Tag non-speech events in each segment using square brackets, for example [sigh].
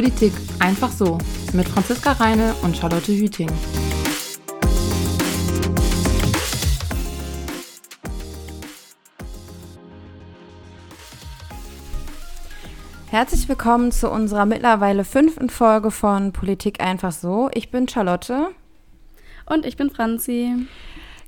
Politik einfach so mit Franziska Reine und Charlotte Hüting. Herzlich willkommen zu unserer mittlerweile fünften Folge von Politik einfach so. Ich bin Charlotte. Und ich bin Franzi.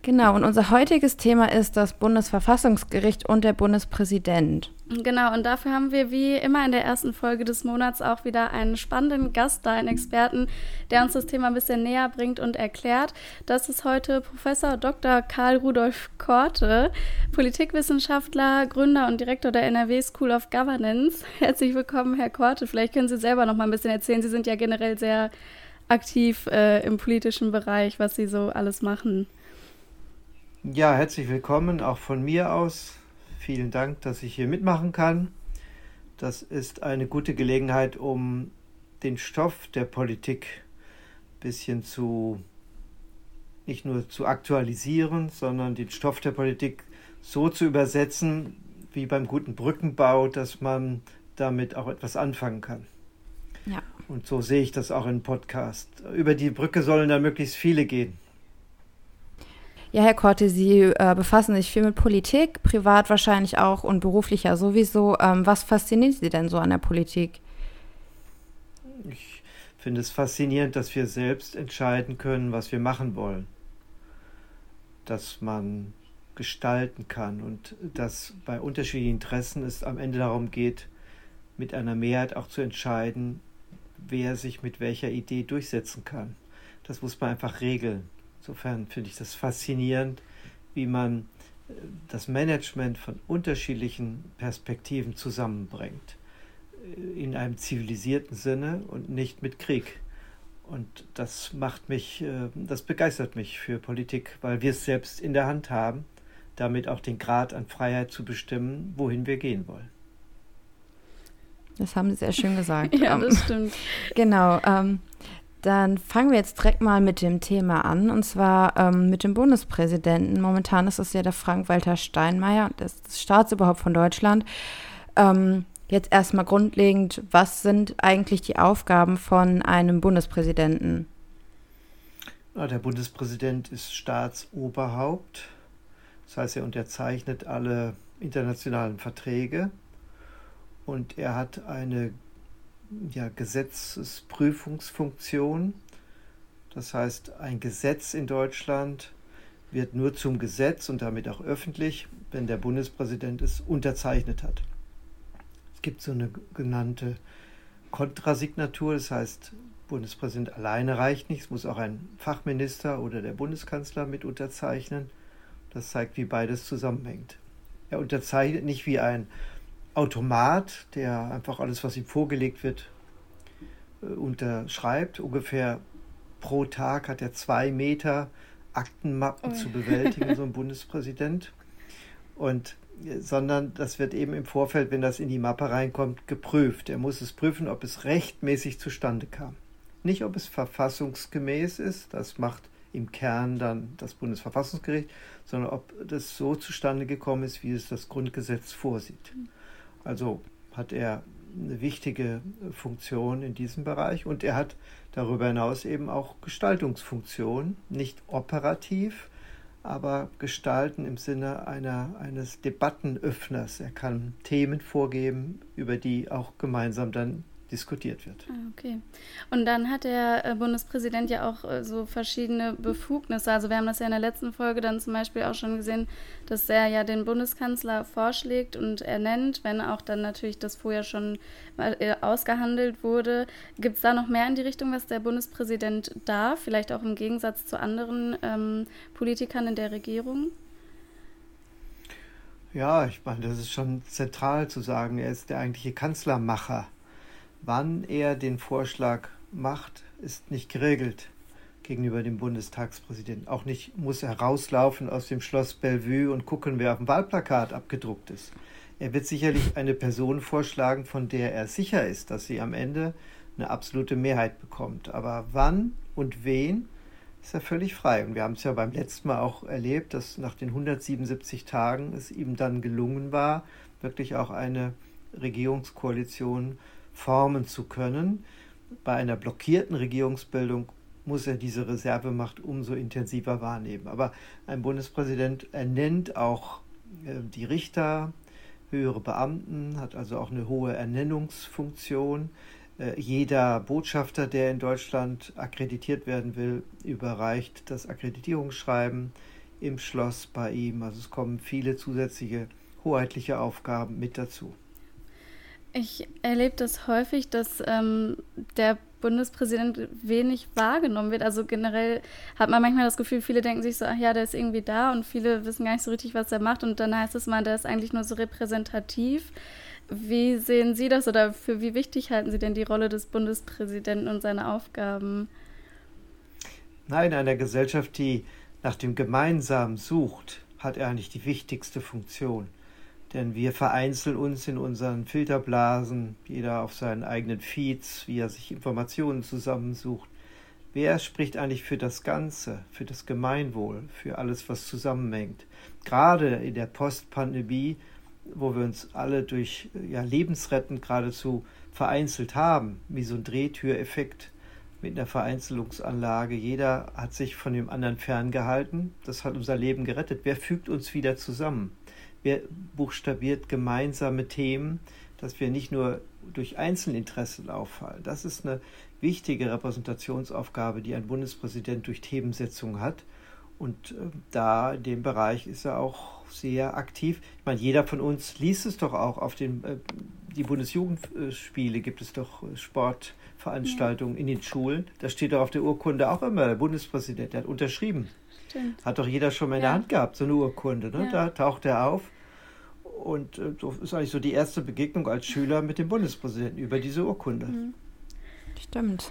Genau, und unser heutiges Thema ist das Bundesverfassungsgericht und der Bundespräsident. Genau, und dafür haben wir wie immer in der ersten Folge des Monats auch wieder einen spannenden Gast da, einen Experten, der uns das Thema ein bisschen näher bringt und erklärt. Das ist heute Professor Dr. Karl Rudolf Korte, Politikwissenschaftler, Gründer und Direktor der NRW School of Governance. Herzlich willkommen, Herr Korte. Vielleicht können Sie selber noch mal ein bisschen erzählen. Sie sind ja generell sehr aktiv äh, im politischen Bereich, was Sie so alles machen. Ja, herzlich willkommen auch von mir aus. Vielen Dank, dass ich hier mitmachen kann. Das ist eine gute Gelegenheit, um den Stoff der Politik ein bisschen zu nicht nur zu aktualisieren, sondern den Stoff der Politik so zu übersetzen, wie beim guten Brückenbau, dass man damit auch etwas anfangen kann. Ja. Und so sehe ich das auch im Podcast. Über die Brücke sollen dann möglichst viele gehen. Ja, Herr Korte, Sie äh, befassen sich viel mit Politik, privat wahrscheinlich auch und beruflich ja sowieso. Ähm, was fasziniert Sie denn so an der Politik? Ich finde es faszinierend, dass wir selbst entscheiden können, was wir machen wollen. Dass man gestalten kann und dass bei unterschiedlichen Interessen es am Ende darum geht, mit einer Mehrheit auch zu entscheiden, wer sich mit welcher Idee durchsetzen kann. Das muss man einfach regeln. Insofern finde ich das faszinierend, wie man äh, das Management von unterschiedlichen Perspektiven zusammenbringt. Äh, in einem zivilisierten Sinne und nicht mit Krieg. Und das macht mich, äh, das begeistert mich für Politik, weil wir es selbst in der Hand haben, damit auch den Grad an Freiheit zu bestimmen, wohin wir gehen wollen. Das haben Sie sehr schön gesagt. [laughs] ja, das stimmt. [laughs] Genau. Ähm, dann fangen wir jetzt direkt mal mit dem Thema an, und zwar ähm, mit dem Bundespräsidenten. Momentan ist es ja der Frank-Walter Steinmeier, das, das Staatsoberhaupt von Deutschland. Ähm, jetzt erstmal grundlegend, was sind eigentlich die Aufgaben von einem Bundespräsidenten? Der Bundespräsident ist Staatsoberhaupt. Das heißt, er unterzeichnet alle internationalen Verträge und er hat eine ja, Gesetzesprüfungsfunktion. Das heißt, ein Gesetz in Deutschland wird nur zum Gesetz und damit auch öffentlich, wenn der Bundespräsident es unterzeichnet hat. Es gibt so eine genannte Kontrasignatur, das heißt, Bundespräsident alleine reicht nicht, es muss auch ein Fachminister oder der Bundeskanzler mit unterzeichnen. Das zeigt, wie beides zusammenhängt. Er unterzeichnet nicht wie ein Automat, der einfach alles, was ihm vorgelegt wird, äh, unterschreibt. Ungefähr pro Tag hat er zwei Meter Aktenmappen oh. zu bewältigen, so ein [laughs] Bundespräsident. Und äh, sondern das wird eben im Vorfeld, wenn das in die Mappe reinkommt, geprüft. Er muss es prüfen, ob es rechtmäßig zustande kam. Nicht, ob es verfassungsgemäß ist, das macht im Kern dann das Bundesverfassungsgericht, sondern ob das so zustande gekommen ist, wie es das Grundgesetz vorsieht. Also hat er eine wichtige Funktion in diesem Bereich und er hat darüber hinaus eben auch Gestaltungsfunktion, nicht operativ, aber gestalten im Sinne einer, eines Debattenöffners. Er kann Themen vorgeben, über die auch gemeinsam dann diskutiert wird. Ah, okay. Und dann hat der äh, Bundespräsident ja auch äh, so verschiedene Befugnisse. Also wir haben das ja in der letzten Folge dann zum Beispiel auch schon gesehen, dass er ja den Bundeskanzler vorschlägt und ernennt, wenn auch dann natürlich das vorher schon äh, ausgehandelt wurde. Gibt es da noch mehr in die Richtung, was der Bundespräsident darf? Vielleicht auch im Gegensatz zu anderen ähm, Politikern in der Regierung? Ja, ich meine, das ist schon zentral zu sagen, er ist der eigentliche Kanzlermacher. Wann er den Vorschlag macht, ist nicht geregelt gegenüber dem Bundestagspräsidenten. Auch nicht muss er rauslaufen aus dem Schloss Bellevue und gucken, wer auf dem Wahlplakat abgedruckt ist. Er wird sicherlich eine Person vorschlagen, von der er sicher ist, dass sie am Ende eine absolute Mehrheit bekommt. Aber wann und wen ist er völlig frei. Und wir haben es ja beim letzten Mal auch erlebt, dass nach den 177 Tagen es ihm dann gelungen war, wirklich auch eine Regierungskoalition formen zu können. bei einer blockierten Regierungsbildung muss er diese Reservemacht umso intensiver wahrnehmen. Aber ein Bundespräsident ernennt auch äh, die Richter, höhere Beamten, hat also auch eine hohe Ernennungsfunktion. Äh, jeder Botschafter, der in Deutschland akkreditiert werden will, überreicht das Akkreditierungsschreiben im Schloss bei ihm. Also es kommen viele zusätzliche hoheitliche Aufgaben mit dazu. Ich erlebe das häufig, dass ähm, der Bundespräsident wenig wahrgenommen wird. Also generell hat man manchmal das Gefühl, viele denken sich so, ach ja, der ist irgendwie da und viele wissen gar nicht so richtig, was er macht. Und dann heißt es mal, der ist eigentlich nur so repräsentativ. Wie sehen Sie das oder für wie wichtig halten Sie denn die Rolle des Bundespräsidenten und seine Aufgaben? Na, in einer Gesellschaft, die nach dem Gemeinsamen sucht, hat er eigentlich die wichtigste Funktion. Denn wir vereinzeln uns in unseren Filterblasen, jeder auf seinen eigenen Feeds, wie er sich Informationen zusammensucht. Wer spricht eigentlich für das Ganze, für das Gemeinwohl, für alles, was zusammenhängt? Gerade in der Postpandemie, wo wir uns alle durch ja, lebensrettend geradezu vereinzelt haben, wie so ein Drehtüreffekt mit einer Vereinzelungsanlage. Jeder hat sich von dem anderen ferngehalten. Das hat unser Leben gerettet. Wer fügt uns wieder zusammen? Wer buchstabiert gemeinsame Themen, dass wir nicht nur durch Einzelinteressen auffallen. Das ist eine wichtige Repräsentationsaufgabe, die ein Bundespräsident durch Themensetzung hat. Und äh, da in dem Bereich ist er auch sehr aktiv. Ich meine, jeder von uns liest es doch auch auf den äh, die Bundesjugendspiele gibt es doch äh, Sportveranstaltungen ja. in den Schulen. Da steht doch auf der Urkunde auch immer der Bundespräsident, der hat unterschrieben. Stimmt. Hat doch jeder schon mal in ja. der Hand gehabt, so eine Urkunde. Ne? Ja. Da taucht er auf. Und äh, so ist eigentlich so die erste Begegnung als Schüler mit dem Bundespräsidenten über diese Urkunde. Mhm. Stimmt.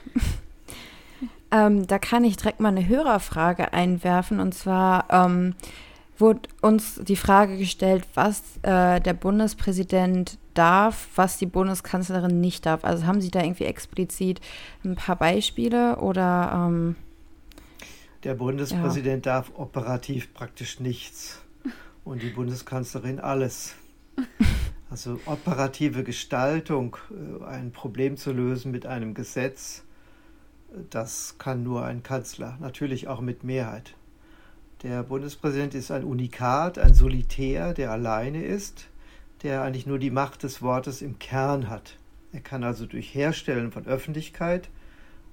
[laughs] ähm, da kann ich direkt mal eine Hörerfrage einwerfen. Und zwar ähm, wurde uns die Frage gestellt, was äh, der Bundespräsident darf, was die Bundeskanzlerin nicht darf. Also haben Sie da irgendwie explizit ein paar Beispiele oder? Ähm der Bundespräsident ja. darf operativ praktisch nichts und die Bundeskanzlerin alles. Also operative Gestaltung, äh, ein Problem zu lösen mit einem Gesetz, das kann nur ein Kanzler, natürlich auch mit Mehrheit. Der Bundespräsident ist ein Unikat, ein Solitär, der alleine ist, der eigentlich nur die Macht des Wortes im Kern hat. Er kann also durch Herstellen von Öffentlichkeit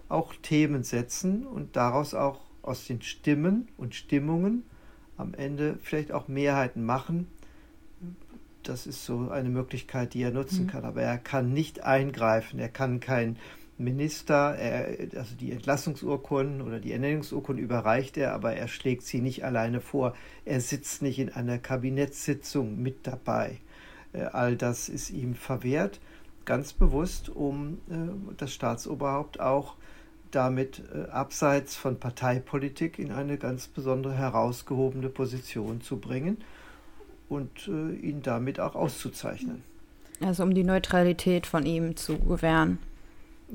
auch Themen setzen und daraus auch aus den Stimmen und Stimmungen am Ende vielleicht auch Mehrheiten machen. Das ist so eine Möglichkeit, die er nutzen mhm. kann. Aber er kann nicht eingreifen. Er kann kein Minister, er, also die Entlassungsurkunden oder die Ernennungsurkunden überreicht er, aber er schlägt sie nicht alleine vor. Er sitzt nicht in einer Kabinettssitzung mit dabei. Äh, all das ist ihm verwehrt, ganz bewusst, um äh, das Staatsoberhaupt auch damit äh, abseits von Parteipolitik in eine ganz besondere herausgehobene Position zu bringen und äh, ihn damit auch auszuzeichnen. Also um die Neutralität von ihm zu gewähren.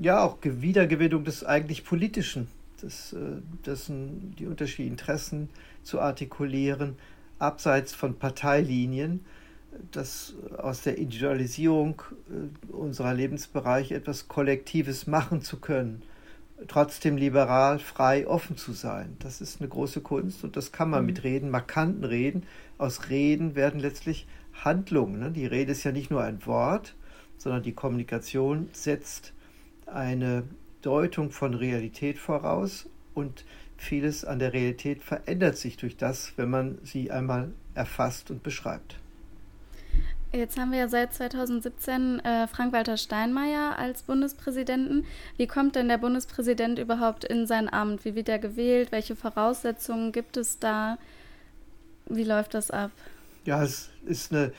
Ja, auch Wiedergewinnung des eigentlich Politischen, des, äh, dessen, die unterschiedlichen Interessen zu artikulieren, abseits von Parteilinien, dass aus der Individualisierung äh, unserer Lebensbereiche etwas Kollektives machen zu können trotzdem liberal, frei, offen zu sein. Das ist eine große Kunst und das kann man mhm. mit Reden, markanten Reden. Aus Reden werden letztlich Handlungen. Ne? Die Rede ist ja nicht nur ein Wort, sondern die Kommunikation setzt eine Deutung von Realität voraus und vieles an der Realität verändert sich durch das, wenn man sie einmal erfasst und beschreibt. Jetzt haben wir ja seit 2017 äh, Frank-Walter Steinmeier als Bundespräsidenten. Wie kommt denn der Bundespräsident überhaupt in sein Amt? Wie wird er gewählt? Welche Voraussetzungen gibt es da? Wie läuft das ab? Ja, es ist eine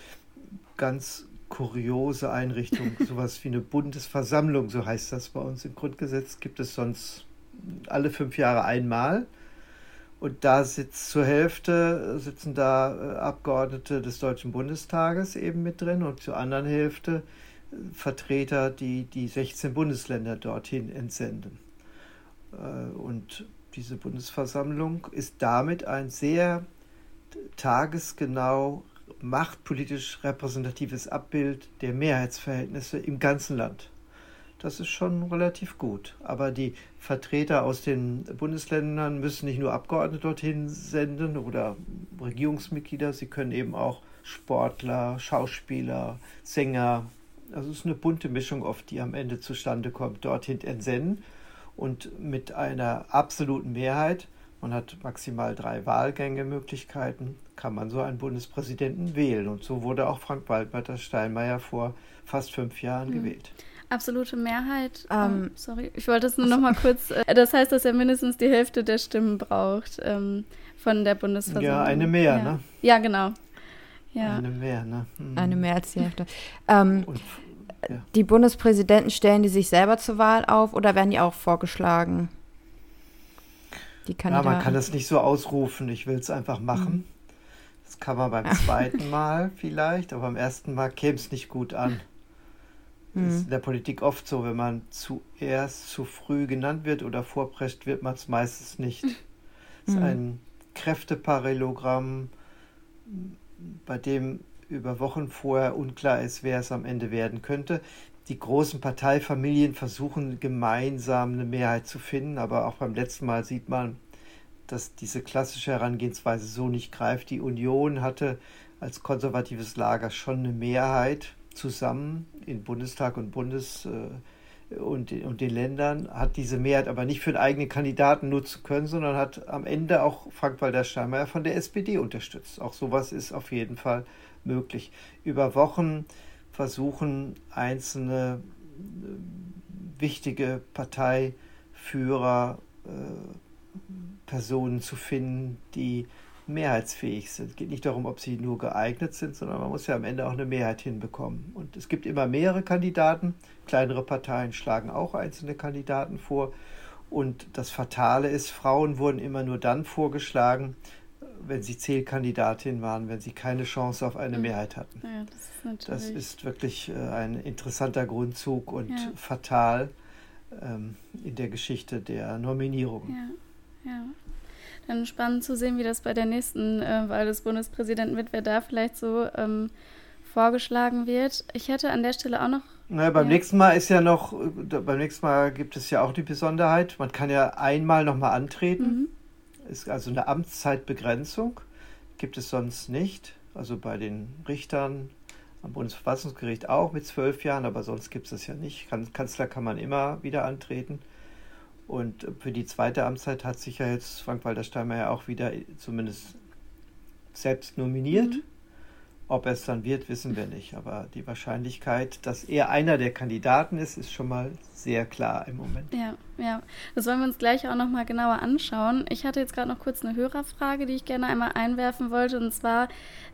ganz kuriose Einrichtung, [laughs] sowas wie eine Bundesversammlung, so heißt das bei uns im Grundgesetz, gibt es sonst alle fünf Jahre einmal. Und da sitzt zur Hälfte sitzen da äh, Abgeordnete des Deutschen Bundestages eben mit drin und zur anderen Hälfte äh, Vertreter, die die 16 Bundesländer dorthin entsenden. Äh, und diese Bundesversammlung ist damit ein sehr tagesgenau machtpolitisch repräsentatives Abbild der Mehrheitsverhältnisse im ganzen Land. Das ist schon relativ gut. Aber die Vertreter aus den Bundesländern müssen nicht nur Abgeordnete dorthin senden oder Regierungsmitglieder, sie können eben auch Sportler, Schauspieler, Sänger, also es ist eine bunte Mischung oft, die am Ende zustande kommt, dorthin entsenden. Und mit einer absoluten Mehrheit, man hat maximal drei Wahlgänge-Möglichkeiten, kann man so einen Bundespräsidenten wählen. Und so wurde auch Frank-Walter Steinmeier vor fast fünf Jahren mhm. gewählt absolute Mehrheit. Ähm, oh, sorry, ich wollte es nur noch mal kurz. Äh, das heißt, dass er mindestens die Hälfte der Stimmen braucht ähm, von der Bundesversammlung. Ja, eine mehr, ja. ne? Ja, genau. Ja. Eine mehr, ne? Mhm. Eine mehr als die Hälfte. Ähm, Und, ja. Die Bundespräsidenten stellen die sich selber zur Wahl auf oder werden die auch vorgeschlagen? Die ja, man kann das nicht so ausrufen. Ich will es einfach machen. Mhm. Das kann man beim [laughs] zweiten Mal vielleicht, aber beim ersten Mal käme es nicht gut an. Mhm. ist in der Politik oft so, wenn man zuerst zu früh genannt wird oder vorprescht, wird man es meistens nicht. Es ist mhm. ein Kräfteparallelogramm, bei dem über Wochen vorher unklar ist, wer es am Ende werden könnte. Die großen Parteifamilien versuchen gemeinsam eine Mehrheit zu finden, aber auch beim letzten Mal sieht man, dass diese klassische Herangehensweise so nicht greift. Die Union hatte als konservatives Lager schon eine Mehrheit zusammen in Bundestag und Bundes äh, und, und den Ländern, hat diese Mehrheit aber nicht für den eigenen Kandidaten nutzen können, sondern hat am Ende auch Frank-Walter Steinmeier von der SPD unterstützt. Auch sowas ist auf jeden Fall möglich. Über Wochen versuchen einzelne äh, wichtige Parteiführer, äh, Personen zu finden, die mehrheitsfähig sind. Es geht nicht darum, ob sie nur geeignet sind, sondern man muss ja am Ende auch eine Mehrheit hinbekommen. Und es gibt immer mehrere Kandidaten. Kleinere Parteien schlagen auch einzelne Kandidaten vor. Und das Fatale ist, Frauen wurden immer nur dann vorgeschlagen, wenn sie Zählkandidatin waren, wenn sie keine Chance auf eine. Mehrheit hatten. Ja, das, ist das, ist wirklich äh, ein interessanter Grundzug und ja. fatal ähm, in der Geschichte der Nominierung. Ja, ja. Dann spannend zu sehen, wie das bei der nächsten äh, Wahl des Bundespräsidenten wird, wer da vielleicht so ähm, vorgeschlagen wird. Ich hätte an der Stelle auch noch. Naja, beim ja. nächsten Mal ist ja noch, äh, beim nächsten Mal gibt es ja auch die Besonderheit, man kann ja einmal nochmal antreten. Mhm. Ist also eine Amtszeitbegrenzung. Gibt es sonst nicht. Also bei den Richtern am Bundesverfassungsgericht auch mit zwölf Jahren, aber sonst gibt es das ja nicht. Kanzler kann man immer wieder antreten. Und für die zweite Amtszeit hat sich ja jetzt Frank-Walter Steinmeier auch wieder zumindest selbst nominiert. Mhm. Ob es dann wird, wissen wir nicht. Aber die Wahrscheinlichkeit, dass er einer der Kandidaten ist, ist schon mal sehr klar im Moment. Ja, ja. Das wollen wir uns gleich auch nochmal genauer anschauen. Ich hatte jetzt gerade noch kurz eine Hörerfrage, die ich gerne einmal einwerfen wollte. Und zwar,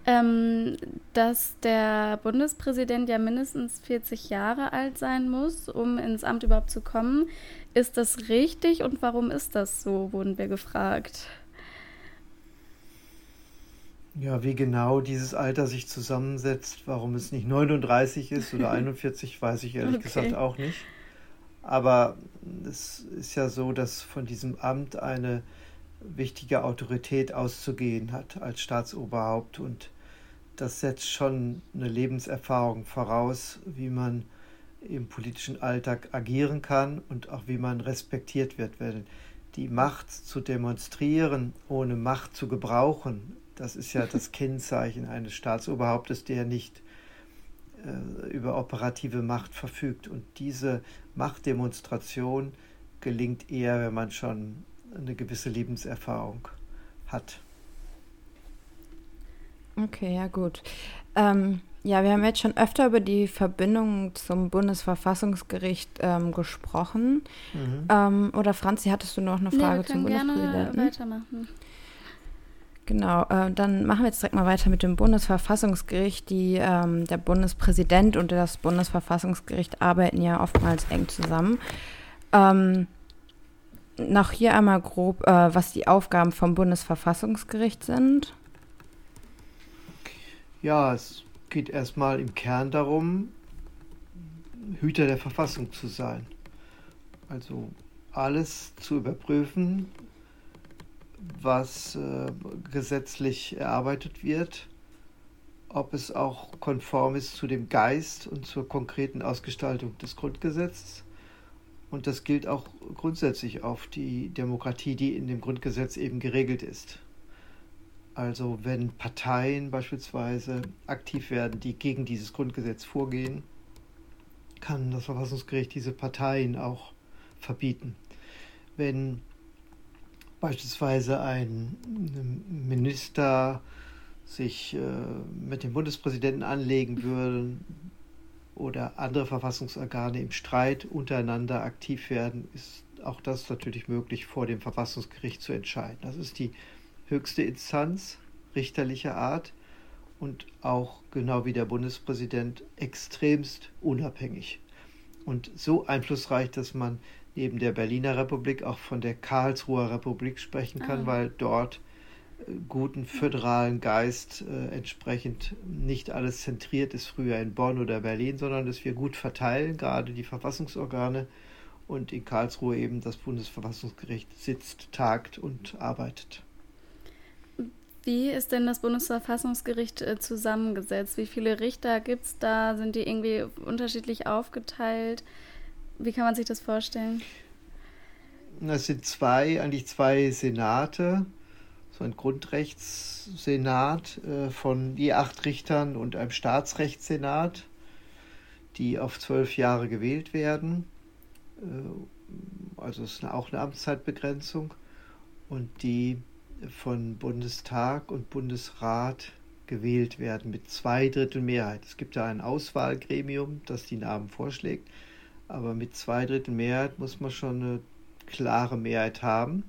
ähm, dass der Bundespräsident ja mindestens 40 Jahre alt sein muss, um ins Amt überhaupt zu kommen. Ist das richtig und warum ist das so, wurden wir gefragt. Ja, wie genau dieses Alter sich zusammensetzt, warum es nicht 39 ist oder [laughs] 41, weiß ich ehrlich okay. gesagt auch nicht. Aber es ist ja so, dass von diesem Amt eine wichtige Autorität auszugehen hat als Staatsoberhaupt und das setzt schon eine Lebenserfahrung voraus, wie man im politischen Alltag agieren kann und auch wie man respektiert wird. Weil die Macht zu demonstrieren, ohne Macht zu gebrauchen, das ist ja das Kennzeichen eines Staatsoberhauptes, der nicht äh, über operative Macht verfügt. Und diese Machtdemonstration gelingt eher, wenn man schon eine gewisse Lebenserfahrung hat. Okay, ja gut. Ähm, ja, wir haben jetzt schon öfter über die Verbindung zum Bundesverfassungsgericht ähm, gesprochen. Mhm. Ähm, oder Franzi, hattest du noch eine Frage nee, wir zum Bundespräsidenten? Gerne weitermachen. Genau, äh, dann machen wir jetzt direkt mal weiter mit dem Bundesverfassungsgericht. Die, ähm, der Bundespräsident und das Bundesverfassungsgericht arbeiten ja oftmals eng zusammen. Ähm, noch hier einmal grob, äh, was die Aufgaben vom Bundesverfassungsgericht sind. Ja, es geht erstmal im Kern darum, Hüter der Verfassung zu sein. Also alles zu überprüfen, was äh, gesetzlich erarbeitet wird, ob es auch konform ist zu dem Geist und zur konkreten Ausgestaltung des Grundgesetzes. Und das gilt auch grundsätzlich auf die Demokratie, die in dem Grundgesetz eben geregelt ist. Also wenn Parteien beispielsweise aktiv werden, die gegen dieses Grundgesetz vorgehen, kann das Verfassungsgericht diese Parteien auch verbieten. Wenn beispielsweise ein Minister sich äh, mit dem Bundespräsidenten anlegen würde oder andere Verfassungsorgane im Streit untereinander aktiv werden, ist auch das natürlich möglich, vor dem Verfassungsgericht zu entscheiden. Das ist die höchste Instanz richterlicher Art und auch genau wie der Bundespräsident extremst unabhängig und so einflussreich, dass man neben der Berliner Republik auch von der Karlsruher Republik sprechen kann, ah. weil dort äh, guten föderalen Geist äh, entsprechend nicht alles zentriert ist, früher in Bonn oder Berlin, sondern dass wir gut verteilen, gerade die Verfassungsorgane und in Karlsruhe eben das Bundesverfassungsgericht sitzt, tagt und arbeitet. Wie ist denn das Bundesverfassungsgericht äh, zusammengesetzt? Wie viele Richter gibt es da? Sind die irgendwie unterschiedlich aufgeteilt? Wie kann man sich das vorstellen? Es sind zwei, eigentlich zwei Senate, so ein Grundrechtssenat äh, von je acht Richtern und einem Staatsrechtssenat, die auf zwölf Jahre gewählt werden. Äh, also es ist auch eine Amtszeitbegrenzung und die von Bundestag und Bundesrat gewählt werden mit zwei Drittel Mehrheit. Es gibt da ein Auswahlgremium, das die Namen vorschlägt, aber mit zwei Drittel Mehrheit muss man schon eine klare Mehrheit haben,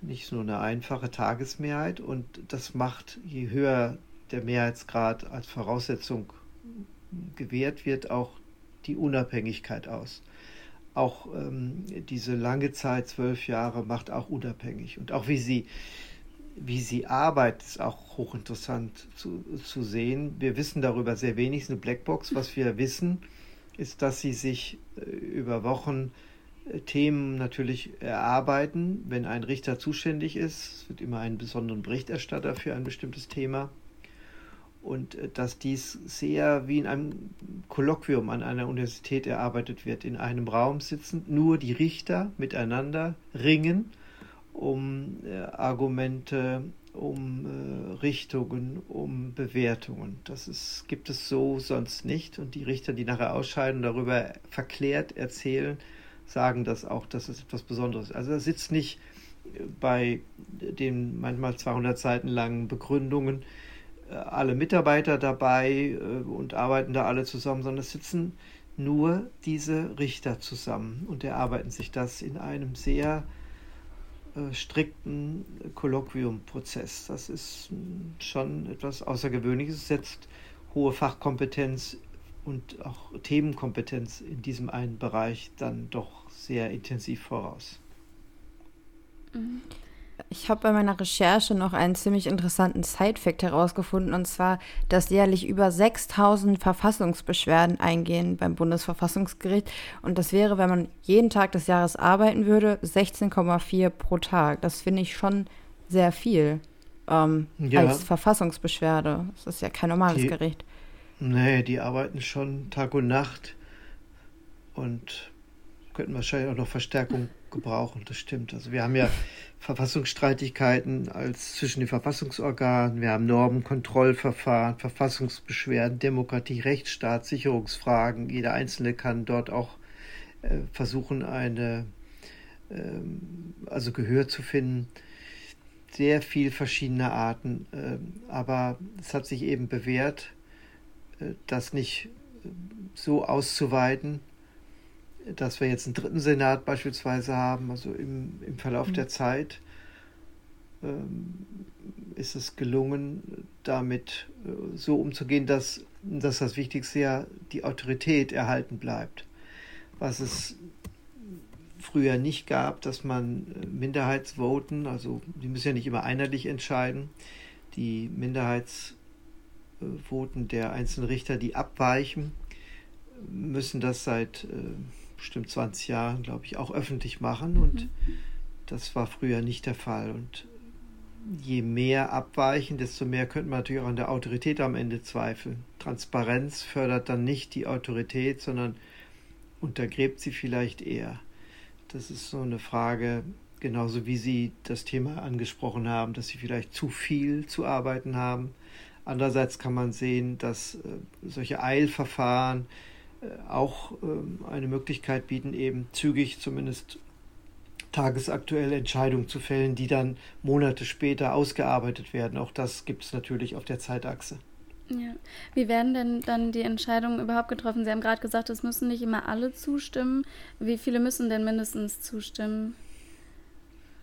nicht nur eine einfache Tagesmehrheit und das macht, je höher der Mehrheitsgrad als Voraussetzung gewährt wird, auch die Unabhängigkeit aus auch ähm, diese lange Zeit, zwölf Jahre, macht auch unabhängig. Und auch wie sie, wie sie arbeitet, ist auch hochinteressant zu, zu sehen. Wir wissen darüber sehr wenig, es ist eine Blackbox. Was wir wissen, ist, dass sie sich äh, über Wochen äh, Themen natürlich erarbeiten. Wenn ein Richter zuständig ist, es wird immer einen besonderen Berichterstatter für ein bestimmtes Thema und äh, dass dies sehr wie in einem Kolloquium an einer Universität erarbeitet wird, in einem Raum sitzend, nur die Richter miteinander ringen um Argumente, um äh, Richtungen, um Bewertungen. Das ist, gibt es so sonst nicht. Und die Richter, die nachher ausscheiden, darüber verklärt erzählen, sagen das auch, dass es etwas Besonderes ist. Also er sitzt nicht bei den manchmal 200 Seiten langen Begründungen alle Mitarbeiter dabei äh, und arbeiten da alle zusammen, sondern es sitzen nur diese Richter zusammen und erarbeiten sich das in einem sehr äh, strikten Kolloquiumprozess. Das ist schon etwas Außergewöhnliches, es setzt hohe Fachkompetenz und auch Themenkompetenz in diesem einen Bereich dann doch sehr intensiv voraus. Mhm. Ich habe bei meiner Recherche noch einen ziemlich interessanten Side-Fact herausgefunden, und zwar, dass jährlich über 6000 Verfassungsbeschwerden eingehen beim Bundesverfassungsgericht. Und das wäre, wenn man jeden Tag des Jahres arbeiten würde, 16,4 pro Tag. Das finde ich schon sehr viel ähm, ja. als Verfassungsbeschwerde. Das ist ja kein normales die, Gericht. Nee, die arbeiten schon Tag und Nacht und könnten wahrscheinlich auch noch Verstärkung gebrauchen. Das stimmt. Also wir haben ja Verfassungsstreitigkeiten als zwischen den Verfassungsorganen. Wir haben Normenkontrollverfahren, Verfassungsbeschwerden, Demokratie, Rechtsstaat, Sicherungsfragen. Jeder Einzelne kann dort auch äh, versuchen, eine, äh, also Gehör zu finden. Sehr viel verschiedene Arten. Äh, aber es hat sich eben bewährt, äh, das nicht äh, so auszuweiten, dass wir jetzt einen dritten Senat beispielsweise haben, also im, im Verlauf mhm. der Zeit ähm, ist es gelungen, damit äh, so umzugehen, dass, dass das Wichtigste ja die Autorität erhalten bleibt. Was es früher nicht gab, dass man äh, Minderheitsvoten, also die müssen ja nicht immer einheitlich entscheiden, die Minderheitsvoten der einzelnen Richter, die abweichen, müssen das seit äh, bestimmt 20 Jahren, glaube ich, auch öffentlich machen. Und mhm. das war früher nicht der Fall. Und je mehr abweichen, desto mehr könnte man natürlich auch an der Autorität am Ende zweifeln. Transparenz fördert dann nicht die Autorität, sondern untergräbt sie vielleicht eher. das ist so eine Frage, genauso wie Sie das Thema angesprochen haben, dass Sie vielleicht zu viel zu arbeiten haben. Andererseits kann man sehen, dass äh, solche Eilverfahren auch äh, eine Möglichkeit bieten, eben zügig zumindest tagesaktuelle Entscheidungen zu fällen, die dann Monate später ausgearbeitet werden. Auch das gibt es natürlich auf der Zeitachse. Ja. Wie werden denn dann die Entscheidungen überhaupt getroffen? Sie haben gerade gesagt, es müssen nicht immer alle zustimmen. Wie viele müssen denn mindestens zustimmen?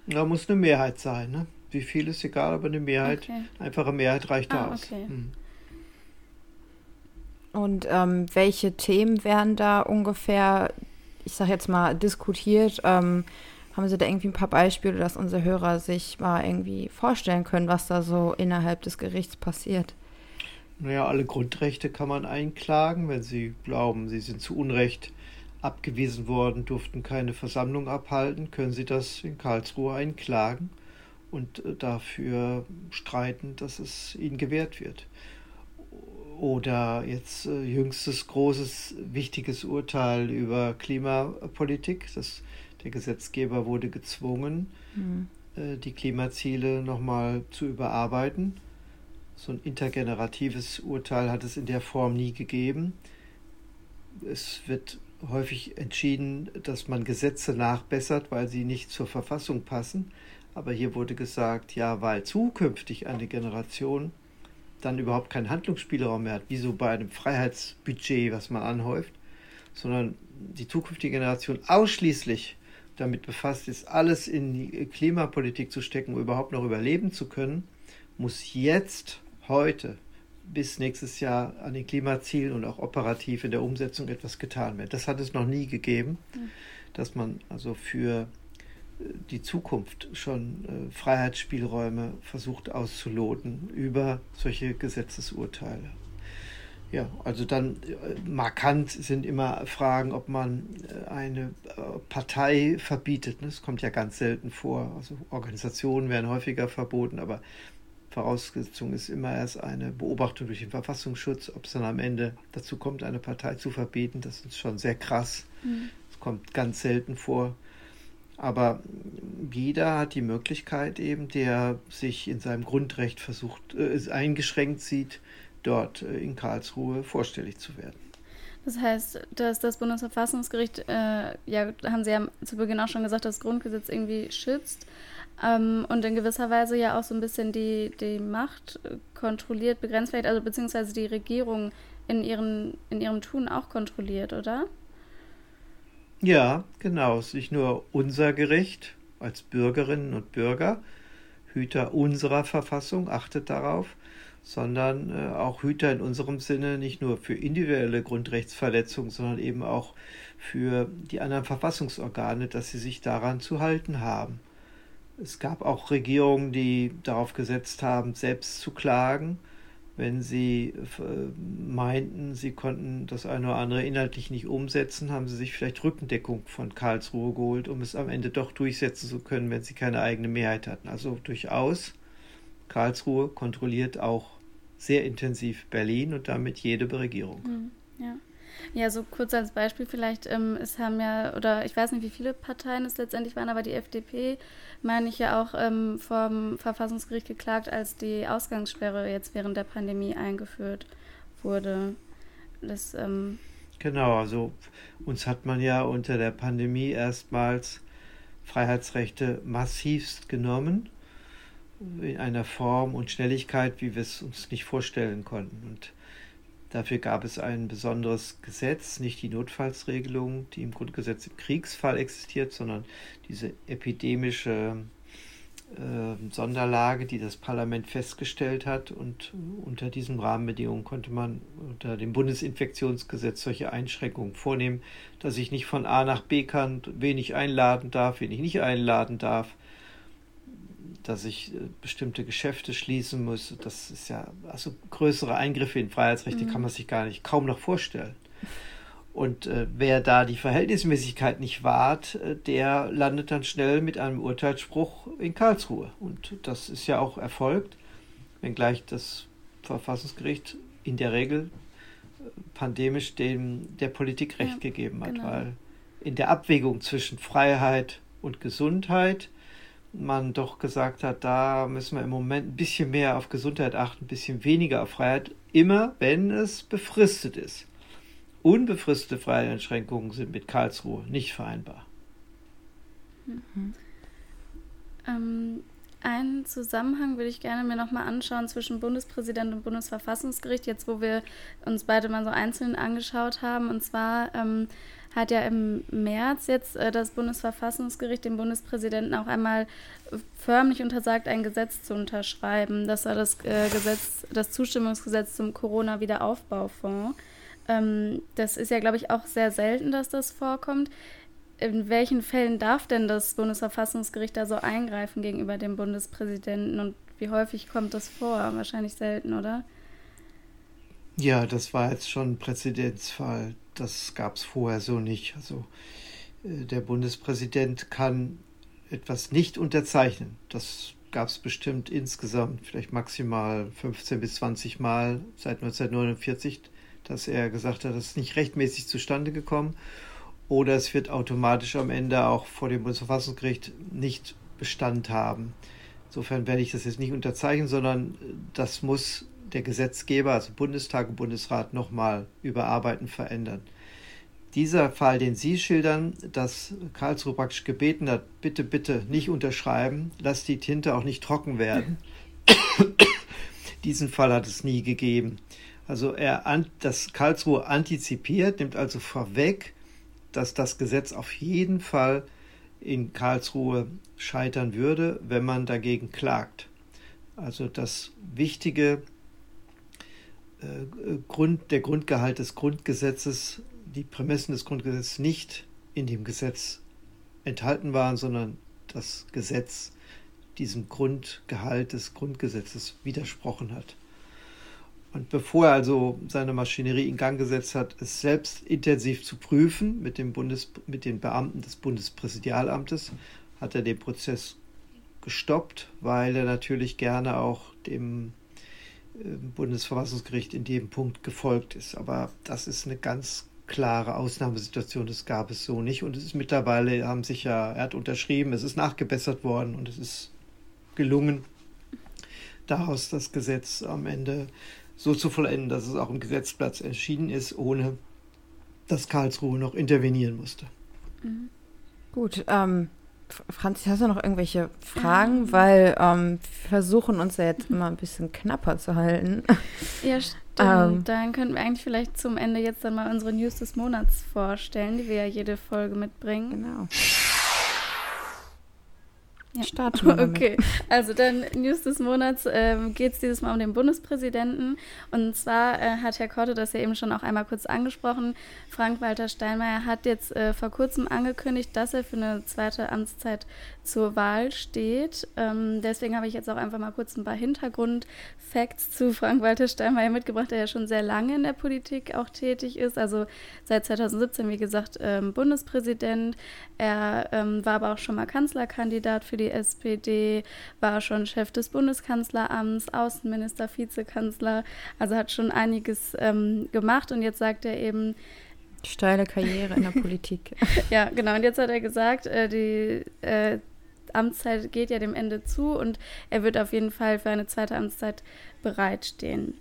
Da muss eine Mehrheit sein. Ne? Wie viel ist egal, aber eine Mehrheit, okay. einfache Mehrheit reicht ah, aus. Okay. Hm. Und ähm, welche Themen werden da ungefähr, ich sage jetzt mal, diskutiert? Ähm, haben Sie da irgendwie ein paar Beispiele, dass unsere Hörer sich mal irgendwie vorstellen können, was da so innerhalb des Gerichts passiert? Naja, alle Grundrechte kann man einklagen, wenn Sie glauben, Sie sind zu Unrecht abgewiesen worden, durften keine Versammlung abhalten, können Sie das in Karlsruhe einklagen und äh, dafür streiten, dass es Ihnen gewährt wird. Oder jetzt äh, jüngstes großes, wichtiges Urteil über Klimapolitik. Das, der Gesetzgeber wurde gezwungen, mhm. äh, die Klimaziele nochmal zu überarbeiten so ein intergeneratives Urteil hat es in der Form nie gegeben. Es wird häufig entschieden, dass man Gesetze nachbessert, weil sie nicht zur Verfassung passen. Aber hier wurde gesagt, ja, weil zukünftig eine Generation dann überhaupt keinen Handlungsspielraum mehr hat, wie so bei einem Freiheitsbudget, was man anhäuft, sondern die zukünftige Generation ausschließlich damit befasst ist, alles in die Klimapolitik zu stecken, um überhaupt noch überleben zu können, muss jetzt heute bis nächstes Jahr an den Klimazielen und auch operativ in der Umsetzung etwas getan wird. Das hat es noch nie gegeben, mhm. dass man also für die Zukunft schon äh, Freiheitsspielräume versucht auszuloten über solche Gesetzesurteile. Ja, also dann äh, markant sind immer Fragen, ob man äh, eine Partei verbietet. Das kommt ja ganz selten vor. Also Organisationen werden häufiger verboten, aber Voraussetzung ist immer erst eine Beobachtung durch den Verfassungsschutz. Ob es dann am Ende dazu kommt, eine Partei zu verbieten, das ist schon sehr krass. Mhm. Das kommt ganz selten vor. Aber jeder hat die Möglichkeit eben, der sich in seinem Grundrecht versucht, äh, eingeschränkt sieht, dort äh, in Karlsruhe vorstellig zu werden. Das heißt, dass das Bundesverfassungsgericht, äh, ja, haben Sie ja zu Beginn auch schon gesagt, das Grundgesetz irgendwie schützt ähm, und in gewisser Weise ja auch so ein bisschen die, die Macht kontrolliert, begrenzt vielleicht, also beziehungsweise die Regierung in, ihren, in ihrem Tun auch kontrolliert, oder? Ja, genau. Es ist nicht nur unser Gericht als Bürgerinnen und Bürger, Hüter unserer Verfassung, achtet darauf, sondern äh, auch Hüter in unserem Sinne nicht nur für individuelle Grundrechtsverletzungen, sondern eben auch für die anderen Verfassungsorgane, dass sie sich daran zu halten haben. Es gab auch Regierungen, die darauf gesetzt haben, selbst zu klagen, wenn sie äh, meinten, sie konnten das eine oder andere inhaltlich nicht umsetzen, haben sie sich vielleicht Rückendeckung von Karlsruhe geholt, um es am Ende doch durchsetzen zu können, wenn sie keine eigene Mehrheit hatten. Also durchaus, Karlsruhe kontrolliert auch sehr intensiv Berlin und damit jede Regierung. Hm, ja. Ja, so kurz als Beispiel vielleicht, ähm, es haben ja, oder ich weiß nicht, wie viele Parteien es letztendlich waren, aber die FDP, meine ich ja auch ähm, vom Verfassungsgericht geklagt, als die Ausgangssperre jetzt während der Pandemie eingeführt wurde. Das, ähm genau, also uns hat man ja unter der Pandemie erstmals Freiheitsrechte massivst genommen in einer Form und Schnelligkeit, wie wir es uns nicht vorstellen konnten. Und Dafür gab es ein besonderes Gesetz, nicht die Notfallsregelung, die im Grundgesetz im Kriegsfall existiert, sondern diese epidemische äh, Sonderlage, die das Parlament festgestellt hat. Und unter diesen Rahmenbedingungen konnte man unter dem Bundesinfektionsgesetz solche Einschränkungen vornehmen, dass ich nicht von A nach B kann, wen ich einladen darf, wen ich nicht einladen darf dass ich äh, bestimmte Geschäfte schließen muss. Das ist ja, also größere Eingriffe in Freiheitsrechte mhm. kann man sich gar nicht kaum noch vorstellen. Und äh, wer da die Verhältnismäßigkeit nicht wahrt, äh, der landet dann schnell mit einem Urteilsspruch in Karlsruhe. Und das ist ja auch erfolgt, wenngleich das Verfassungsgericht in der Regel äh, pandemisch dem der Politik Recht ja, gegeben hat, genau. weil in der Abwägung zwischen Freiheit und Gesundheit man doch gesagt hat, da müssen wir im Moment ein bisschen mehr auf Gesundheit achten, ein bisschen weniger auf Freiheit, immer wenn es befristet ist. Unbefristete Freiheitseinschränkungen sind mit Karlsruhe nicht vereinbar. Mhm. Ähm, einen Zusammenhang würde ich gerne mir nochmal anschauen zwischen Bundespräsident und Bundesverfassungsgericht, jetzt wo wir uns beide mal so einzeln angeschaut haben. Und zwar ähm, hat ja im März jetzt äh, das Bundesverfassungsgericht dem Bundespräsidenten auch einmal förmlich untersagt, ein Gesetz zu unterschreiben. Das war das äh, Gesetz, das Zustimmungsgesetz zum Corona-Wiederaufbaufonds. Ähm, das ist ja, glaube ich, auch sehr selten, dass das vorkommt. In welchen Fällen darf denn das Bundesverfassungsgericht da so eingreifen gegenüber dem Bundespräsidenten und wie häufig kommt das vor? Wahrscheinlich selten, oder? Ja, das war jetzt schon ein Präzedenzfall. Das gab es vorher so nicht. Also äh, der Bundespräsident kann etwas nicht unterzeichnen. Das gab es bestimmt insgesamt vielleicht maximal 15 bis 20 Mal seit 1949, dass er gesagt hat, das ist nicht rechtmäßig zustande gekommen. Oder es wird automatisch am Ende auch vor dem Bundesverfassungsgericht nicht Bestand haben. Insofern werde ich das jetzt nicht unterzeichnen, sondern das muss der Gesetzgeber, also Bundestag und Bundesrat, nochmal überarbeiten, verändern. Dieser Fall, den Sie schildern, dass Karlsruhe praktisch gebeten hat, bitte, bitte nicht unterschreiben, lass die Tinte auch nicht trocken werden. [coughs] Diesen Fall hat es nie gegeben. Also er das Karlsruhe antizipiert, nimmt also vorweg, dass das Gesetz auf jeden Fall in Karlsruhe scheitern würde, wenn man dagegen klagt. Also das wichtige äh, Grund, der Grundgehalt des Grundgesetzes, die Prämissen des Grundgesetzes nicht in dem Gesetz enthalten waren, sondern das Gesetz diesem Grundgehalt des Grundgesetzes widersprochen hat. Und bevor er also seine Maschinerie in Gang gesetzt hat, es selbst intensiv zu prüfen mit, dem Bundes, mit den Beamten des Bundespräsidialamtes, hat er den Prozess gestoppt, weil er natürlich gerne auch dem Bundesverfassungsgericht in dem Punkt gefolgt ist. Aber das ist eine ganz klare Ausnahmesituation, das gab es so nicht. Und es ist mittlerweile, haben sich ja, er hat unterschrieben, es ist nachgebessert worden und es ist gelungen, daraus das Gesetz am Ende so zu vollenden, dass es auch im Gesetzplatz erschienen ist, ohne dass Karlsruhe noch intervenieren musste. Mhm. Gut, ähm, Franzi, hast du noch irgendwelche Fragen? Ähm. Weil ähm, wir versuchen uns ja jetzt immer ein bisschen knapper zu halten. [laughs] Ja, stimmt. Ähm, dann könnten wir eigentlich vielleicht zum Ende jetzt dann mal unsere News des Monats vorstellen, die wir ja jede Folge mitbringen. Genau. Ja. Starten wir Okay, also dann News des Monats ähm, geht es dieses Mal um den Bundespräsidenten. Und zwar äh, hat Herr Korte das ja eben schon auch einmal kurz angesprochen. Frank-Walter Steinmeier hat jetzt äh, vor kurzem angekündigt, dass er für eine zweite Amtszeit zur Wahl steht. Ähm, deswegen habe ich jetzt auch einfach mal kurz ein paar Hintergrundfacts zu Frank-Walter Steinmeier mitgebracht, der ja schon sehr lange in der Politik auch tätig ist. Also seit 2017, wie gesagt, ähm, Bundespräsident. Er ähm, war aber auch schon mal Kanzlerkandidat für die SPD, war schon Chef des Bundeskanzleramts, Außenminister, Vizekanzler, also hat schon einiges ähm, gemacht und jetzt sagt er eben, Steile Karriere in der Politik. [laughs] ja, genau. Und jetzt hat er gesagt, äh, die äh, Amtszeit geht ja dem Ende zu und er wird auf jeden Fall für eine zweite Amtszeit bereitstehen.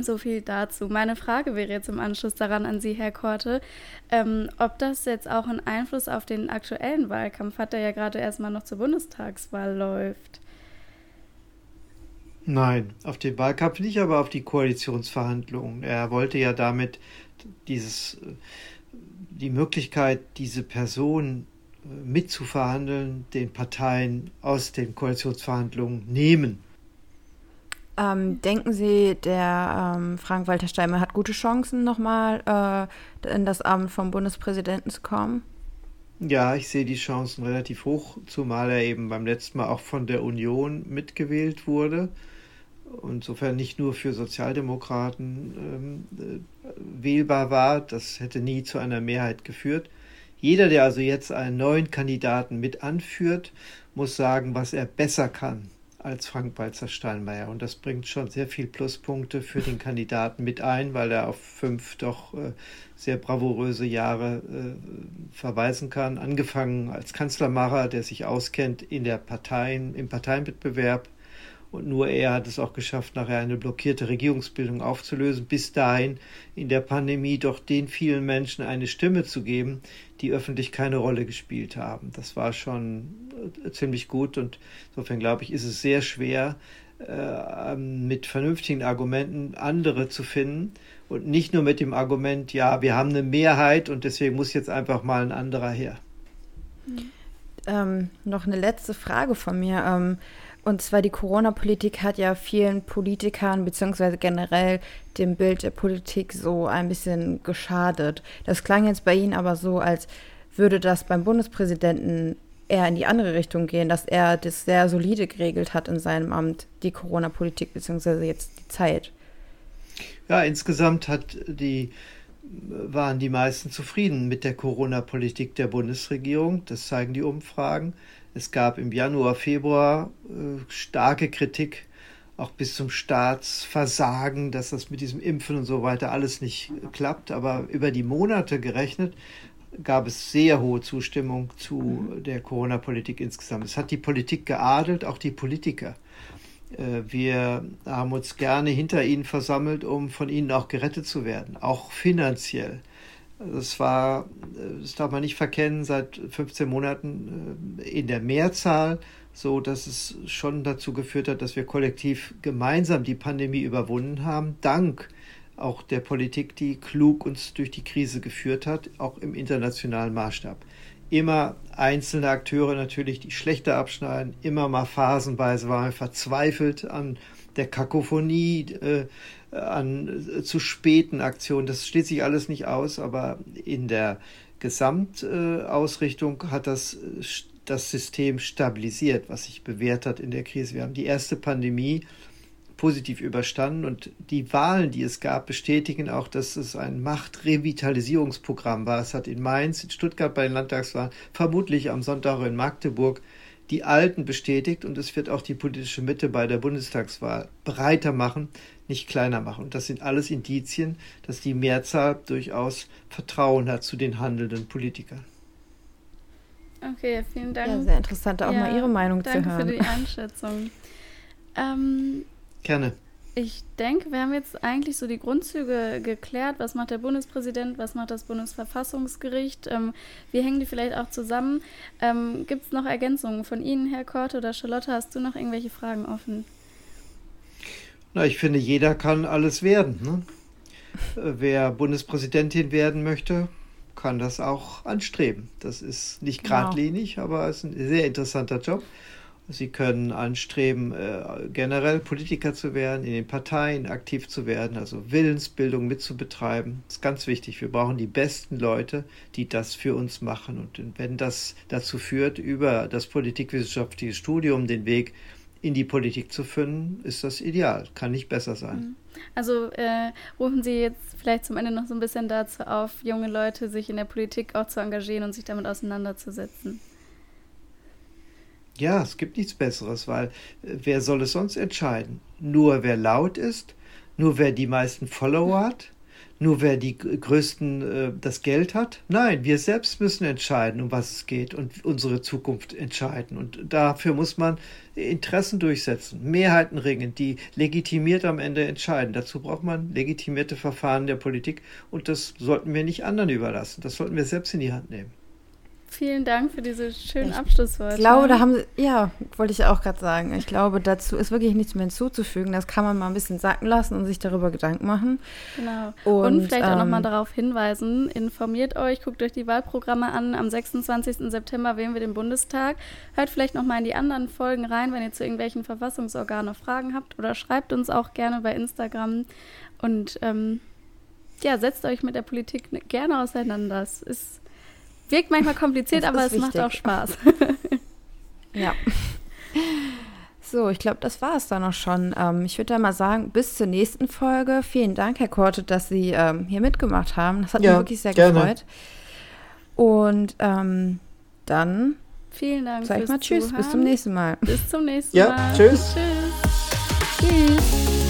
So viel dazu. Meine Frage wäre jetzt im Anschluss daran an Sie, Herr Korte, ähm, ob das jetzt auch einen Einfluss auf den aktuellen Wahlkampf hat, der ja gerade erstmal noch zur Bundestagswahl läuft. Nein, auf den Wahlkampf nicht, aber auf die Koalitionsverhandlungen. Er wollte ja damit dieses, äh, die Möglichkeit, diese Person äh, mitzuverhandeln, den Parteien aus den Koalitionsverhandlungen nehmen. Ähm, denken Sie, der ähm, Frank-Walter Steinmeier hat gute Chancen, nochmal äh, in das Amt vom Bundespräsidenten zu kommen? Ja, ich sehe die Chancen relativ hoch, zumal er eben beim letzten Mal auch von der Union mitgewählt wurde. Insofern nicht nur für Sozialdemokraten ähm, äh, wählbar war, das hätte nie zu einer Mehrheit geführt. Jeder, der also jetzt einen neuen Kandidaten mit anführt, muss sagen, was er besser kann als Frank-Walzer Steinmeier. Und das bringt schon sehr viel Pluspunkte für den Kandidaten mit ein, weil er auf fünf doch äh, sehr bravouröse Jahre äh, verweisen kann. Angefangen als Kanzlermacher, der sich auskennt in der Parteien, im Parteienwettbewerb, und nur er hat es auch geschafft, nachher eine blockierte Regierungsbildung aufzulösen, bis dahin in der Pandemie doch den vielen Menschen eine Stimme zu geben, die öffentlich keine Rolle gespielt haben. Das war schon äh, ziemlich gut und insofern glaube ich, ist es sehr schwer, äh, mit vernünftigen Argumenten andere zu finden und nicht nur mit dem Argument, ja, wir haben eine Mehrheit und deswegen muss jetzt einfach mal ein anderer her. Ähm, noch eine letzte Frage von mir. Ähm, und zwar die Corona-Politik hat ja vielen Politikern beziehungsweise generell dem Bild der Politik so ein bisschen geschadet. Das klang jetzt bei Ihnen aber so, als würde das beim Bundespräsidenten eher in die andere Richtung gehen, dass er das sehr solide geregelt hat in seinem Amt, die Corona-Politik beziehungsweise jetzt die Zeit. Ja, insgesamt hat die waren die meisten zufrieden mit der Corona-Politik der Bundesregierung. Das zeigen die Umfragen. Es gab im Januar, Februar äh, starke Kritik, auch bis zum Staatsversagen, dass das mit diesem Impfen und so weiter alles nicht klappt. Aber über die Monate gerechnet gab es sehr hohe Zustimmung zu der Corona-Politik insgesamt. Es hat die Politik geadelt, auch die Politiker. Äh, wir haben uns gerne hinter ihnen versammelt, um von ihnen auch gerettet zu werden, auch finanziell. Das war, das darf man nicht verkennen, seit 15 Monaten äh, in der Mehrzahl, so dass es schon dazu geführt hat, dass wir kollektiv gemeinsam die Pandemie überwunden haben, dank auch der Politik, die klug uns durch die Krise geführt hat, auch im internationalen Maßstab. Immer einzelne Akteure natürlich, die schlechter abschneiden, immer mal phasenweise waren wir verzweifelt an der Kakophonie, äh, an äh, zu späten Aktionen. Das steht sich alles nicht aus, aber in der Gesamtausrichtung äh, hat das das System stabilisiert, was sich bewährt hat in der Krise. Wir haben die erste Pandemie positiv überstanden und die Wahlen, die es gab, bestätigen auch, dass es ein Machtrevitalisierungsprogramm war. Es hat in Mainz, in Stuttgart bei den Landtagswahlen, vermutlich am Sonntag in Magdeburg die Alten bestätigt und es wird auch die politische Mitte bei der Bundestagswahl breiter machen, nicht kleiner machen. Und das sind alles Indizien, dass die Mehrzahl durchaus Vertrauen hat zu den handelnden Politikern. Okay, vielen Dank. Ja, sehr interessant, auch ja, mal Ihre Meinung zu hören. Danke für die Einschätzung. [laughs] ähm, Gerne. Ich denke, wir haben jetzt eigentlich so die Grundzüge geklärt. Was macht der Bundespräsident? Was macht das Bundesverfassungsgericht? Ähm, wie hängen die vielleicht auch zusammen? Ähm, Gibt es noch Ergänzungen von Ihnen, Herr Korte oder Charlotte? Hast du noch irgendwelche Fragen offen? Na, ich finde, jeder kann alles werden. Ne? Äh, wer Bundespräsidentin werden möchte, kann das auch anstreben. Das ist nicht genau. geradlinig, genau. aber es ist ein sehr interessanter Job. Sie können anstreben, äh, generell Politiker zu werden, in den Parteien aktiv zu werden, also Willensbildung mitzubetreiben. Das ist ganz wichtig. Wir brauchen die besten Leute, die das für uns machen. Und wenn das dazu führt, über das politikwissenschaftliche Studium den Weg in die Politik zu finden, ist das ideal. Kann nicht besser sein. Mhm. Also äh, rufen Sie jetzt vielleicht zum Ende noch so ein bisschen dazu auf, junge Leute sich in der Politik auch zu engagieren und sich damit auseinanderzusetzen. Ja, es gibt nichts Besseres, weil äh, wer soll es sonst entscheiden? Nur wer laut ist, nur wer die meisten Follower hat, nur wer die größten äh, das Geld hat? Nein, wir selbst müssen entscheiden, um was es geht und unsere Zukunft entscheiden. Und dafür muss man Interessen durchsetzen, Mehrheiten ringen, die legitimiert am Ende entscheiden. Dazu braucht man legitimierte Verfahren der Politik und das sollten wir nicht anderen überlassen. Das sollten wir selbst in die Hand nehmen. Vielen Dank für diese schönen ich Abschlussworte. Ich glaube, da haben Sie, ja, wollte ich auch gerade sagen. Ich glaube, dazu ist wirklich nichts mehr hinzuzufügen. Das kann man mal ein bisschen sacken lassen und sich darüber Gedanken machen. Genau. Und, und vielleicht ähm, auch nochmal darauf hinweisen, informiert euch, guckt euch die Wahlprogramme an. Am 26. September wählen wir den Bundestag. Hört vielleicht nochmal in die anderen Folgen rein, wenn ihr zu irgendwelchen Verfassungsorganen Fragen habt oder schreibt uns auch gerne bei Instagram. Und ähm, ja, setzt euch mit der Politik gerne auseinander. Es ist Wirkt manchmal kompliziert, aber es wichtig. macht auch Spaß. [laughs] ja. So, ich glaube, das war es dann auch schon. Ähm, ich würde da mal sagen, bis zur nächsten Folge. Vielen Dank, Herr Korte, dass Sie ähm, hier mitgemacht haben. Das hat ja, mich wirklich sehr gerne. gefreut. Und ähm, dann Vielen Dank. Sag ich mal Tschüss, Zuhören. bis zum nächsten Mal. Bis zum nächsten Ja, Mal. tschüss. Tschüss. Tschüss.